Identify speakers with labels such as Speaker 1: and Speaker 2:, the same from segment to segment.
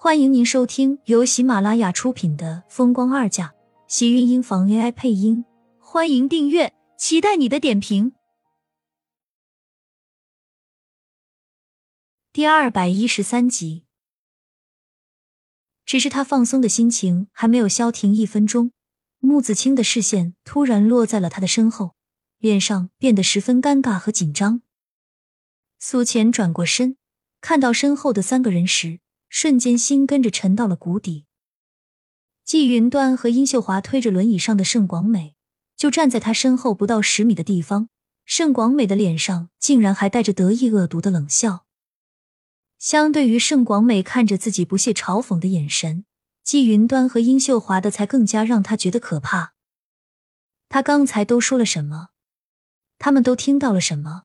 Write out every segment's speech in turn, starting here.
Speaker 1: 欢迎您收听由喜马拉雅出品的《风光二嫁》，喜运音房 AI 配音。欢迎订阅，期待你的点评。第二百一十三集，只是他放松的心情还没有消停一分钟，穆子清的视线突然落在了他的身后，脸上变得十分尴尬和紧张。苏浅转过身，看到身后的三个人时。瞬间心跟着沉到了谷底。季云端和殷秀华推着轮椅上的盛广美，就站在他身后不到十米的地方。盛广美的脸上竟然还带着得意恶毒的冷笑。相对于盛广美看着自己不屑嘲讽的眼神，季云端和殷秀华的才更加让他觉得可怕。他刚才都说了什么？他们都听到了什么？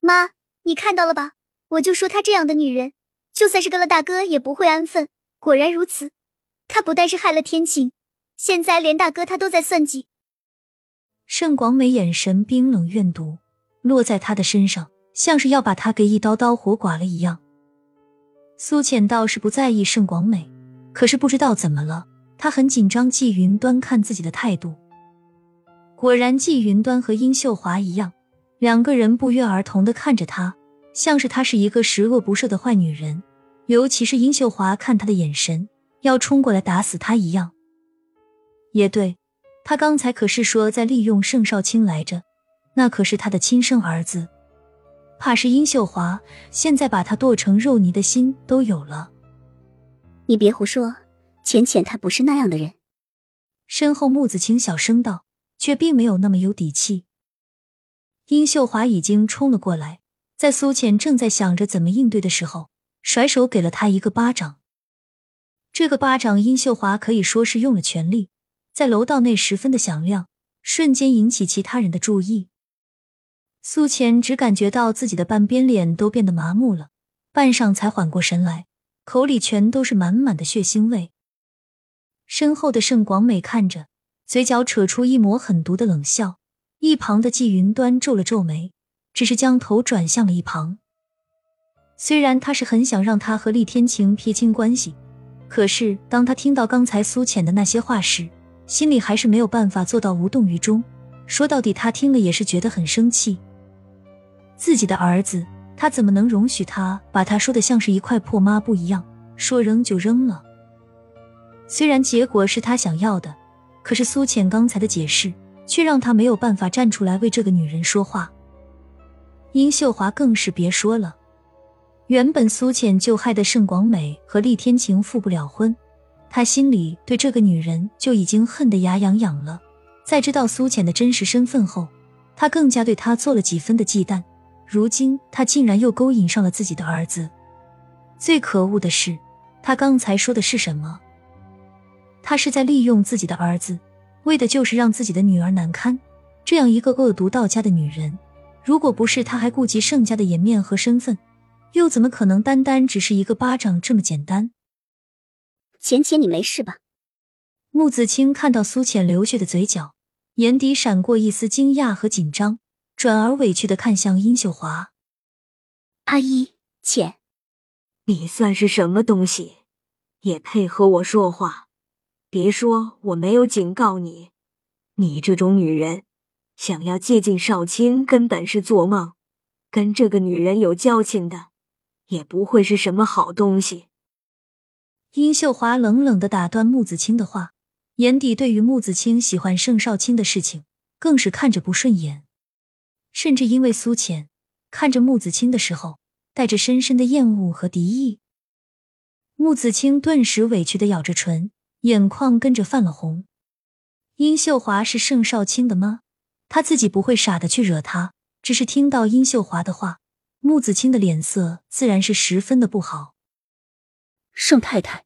Speaker 2: 妈，你看到了吧？我就说她这样的女人。就算是跟了大哥，也不会安分。果然如此，他不但是害了天晴，现在连大哥他都在算计。
Speaker 1: 盛广美眼神冰冷怨毒，落在他的身上，像是要把他给一刀刀活剐了一样。苏浅倒是不在意盛广美，可是不知道怎么了，他很紧张。季云端看自己的态度，果然季云端和殷秀华一样，两个人不约而同的看着他。像是她是一个十恶不赦的坏女人，尤其是殷秀华看他的眼神，要冲过来打死他一样。也对，他刚才可是说在利用盛少卿来着，那可是他的亲生儿子，怕是殷秀华现在把他剁成肉泥的心都有了。
Speaker 2: 你别胡说，浅浅她不是那样的人。
Speaker 1: 身后木子清小声道，却并没有那么有底气。殷秀华已经冲了过来。在苏浅正在想着怎么应对的时候，甩手给了他一个巴掌。这个巴掌，殷秀华可以说是用了全力，在楼道内十分的响亮，瞬间引起其他人的注意。苏浅只感觉到自己的半边脸都变得麻木了，半晌才缓过神来，口里全都是满满的血腥味。身后的盛广美看着，嘴角扯出一抹狠毒的冷笑，一旁的季云端皱了皱眉。只是将头转向了一旁。虽然他是很想让他和厉天晴撇清关系，可是当他听到刚才苏浅的那些话时，心里还是没有办法做到无动于衷。说到底，他听了也是觉得很生气。自己的儿子，他怎么能容许他把他说的像是一块破抹布一样，说扔就扔了？虽然结果是他想要的，可是苏浅刚才的解释却让他没有办法站出来为这个女人说话。殷秀华更是别说了，原本苏浅就害得盛广美和厉天晴复不了婚，他心里对这个女人就已经恨得牙痒痒了。在知道苏浅的真实身份后，他更加对她做了几分的忌惮。如今他竟然又勾引上了自己的儿子，最可恶的是，他刚才说的是什么？他是在利用自己的儿子，为的就是让自己的女儿难堪。这样一个恶毒到家的女人。如果不是他还顾及盛家的颜面和身份，又怎么可能单单只是一个巴掌这么简单？
Speaker 2: 浅浅，你没事吧？
Speaker 1: 穆子清看到苏浅流血的嘴角，眼底闪过一丝惊讶和紧张，转而委屈的看向殷秀华：“
Speaker 2: 阿姨，浅，
Speaker 3: 你算是什么东西，也配和我说话？别说我没有警告你，你这种女人。”想要接近少卿，根本是做梦。跟这个女人有交情的，也不会是什么好东西。
Speaker 1: 殷秀华冷冷的打断穆子清的话，眼底对于穆子清喜欢盛少卿的事情，更是看着不顺眼。甚至因为苏浅看着穆子清的时候，带着深深的厌恶和敌意。穆子清顿时委屈的咬着唇，眼眶跟着泛了红。殷秀华是盛少卿的吗？他自己不会傻的去惹他，只是听到殷秀华的话，穆子清的脸色自然是十分的不好。
Speaker 4: 盛太太，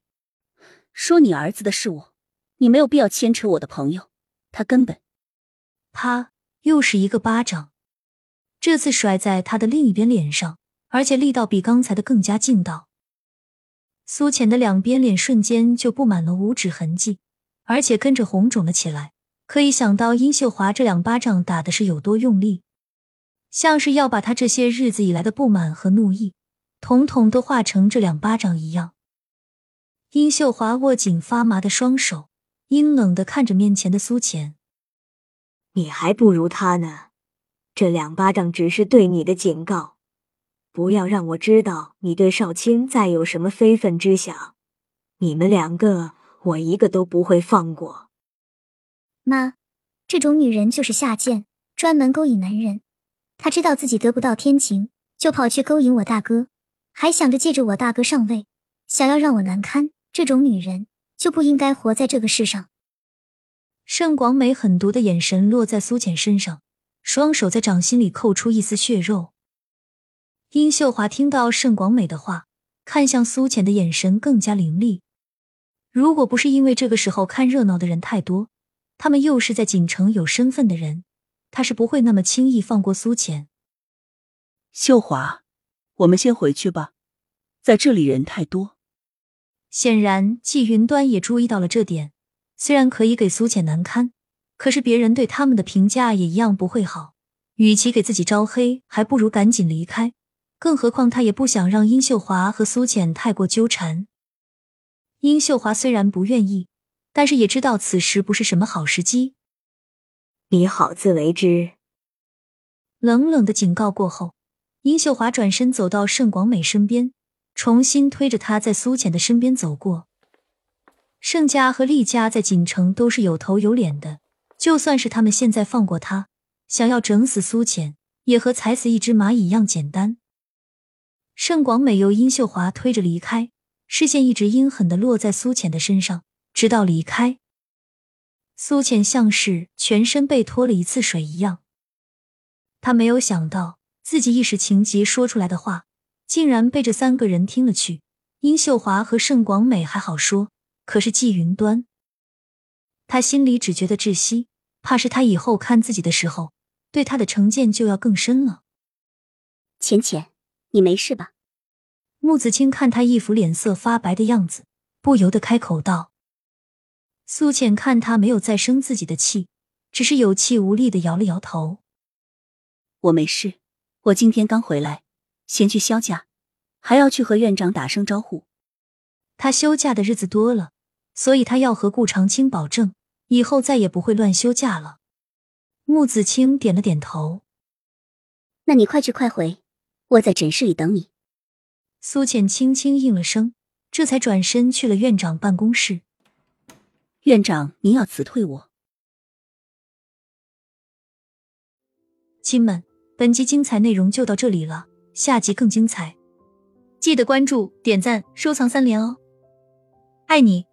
Speaker 4: 说你儿子的是我，你没有必要牵扯我的朋友，他根本……
Speaker 1: 啪，又是一个巴掌，这次甩在他的另一边脸上，而且力道比刚才的更加劲道。苏浅的两边脸瞬间就布满了五指痕迹，而且跟着红肿了起来。可以想到殷秀华这两巴掌打的是有多用力，像是要把他这些日子以来的不满和怒意，统统都化成这两巴掌一样。殷秀华握紧发麻的双手，阴冷的看着面前的苏浅：“
Speaker 3: 你还不如他呢，这两巴掌只是对你的警告，不要让我知道你对少卿再有什么非分之想。你们两个，我一个都不会放过。”
Speaker 2: 妈，这种女人就是下贱，专门勾引男人。她知道自己得不到天晴，就跑去勾引我大哥。还想着借着我大哥上位，想要让我难堪。这种女人就不应该活在这个世上。
Speaker 1: 盛广美狠毒的眼神落在苏浅身上，双手在掌心里扣出一丝血肉。殷秀华听到盛广美的话，看向苏浅的眼神更加凌厉。如果不是因为这个时候看热闹的人太多，他们又是在锦城有身份的人，他是不会那么轻易放过苏浅。
Speaker 4: 秀华。我们先回去吧，在这里人太多。
Speaker 1: 显然，季云端也注意到了这点。虽然可以给苏浅难堪，可是别人对他们的评价也一样不会好。与其给自己招黑，还不如赶紧离开。更何况，他也不想让殷秀华和苏浅太过纠缠。殷秀华虽然不愿意，但是也知道此时不是什么好时机。
Speaker 3: 你好自为之。
Speaker 1: 冷冷的警告过后。殷秀华转身走到盛广美身边，重新推着她在苏浅的身边走过。盛家和厉家在锦城都是有头有脸的，就算是他们现在放过他，想要整死苏浅，也和踩死一只蚂蚁一样简单。盛广美由殷秀华推着离开，视线一直阴狠的落在苏浅的身上，直到离开。苏浅像是全身被拖了一次水一样，他没有想到。自己一时情急说出来的话，竟然被这三个人听了去。殷秀华和盛广美还好说，可是季云端，他心里只觉得窒息，怕是他以后看自己的时候，对他的成见就要更深了。
Speaker 2: 浅浅，你没事吧？
Speaker 1: 穆子清看他一副脸色发白的样子，不由得开口道。苏浅看他没有再生自己的气，只是有气无力的摇了摇头。
Speaker 4: 我没事。我今天刚回来，先去休假，还要去和院长打声招呼。
Speaker 1: 他休假的日子多了，所以他要和顾长青保证，以后再也不会乱休假了。穆子清点了点头。
Speaker 2: 那你快去快回，我在诊室里等你。
Speaker 1: 苏浅轻轻应了声，这才转身去了院长办公室。
Speaker 4: 院长，您要辞退我？
Speaker 1: 亲们。本集精彩内容就到这里了，下集更精彩，记得关注、点赞、收藏三连哦，爱你。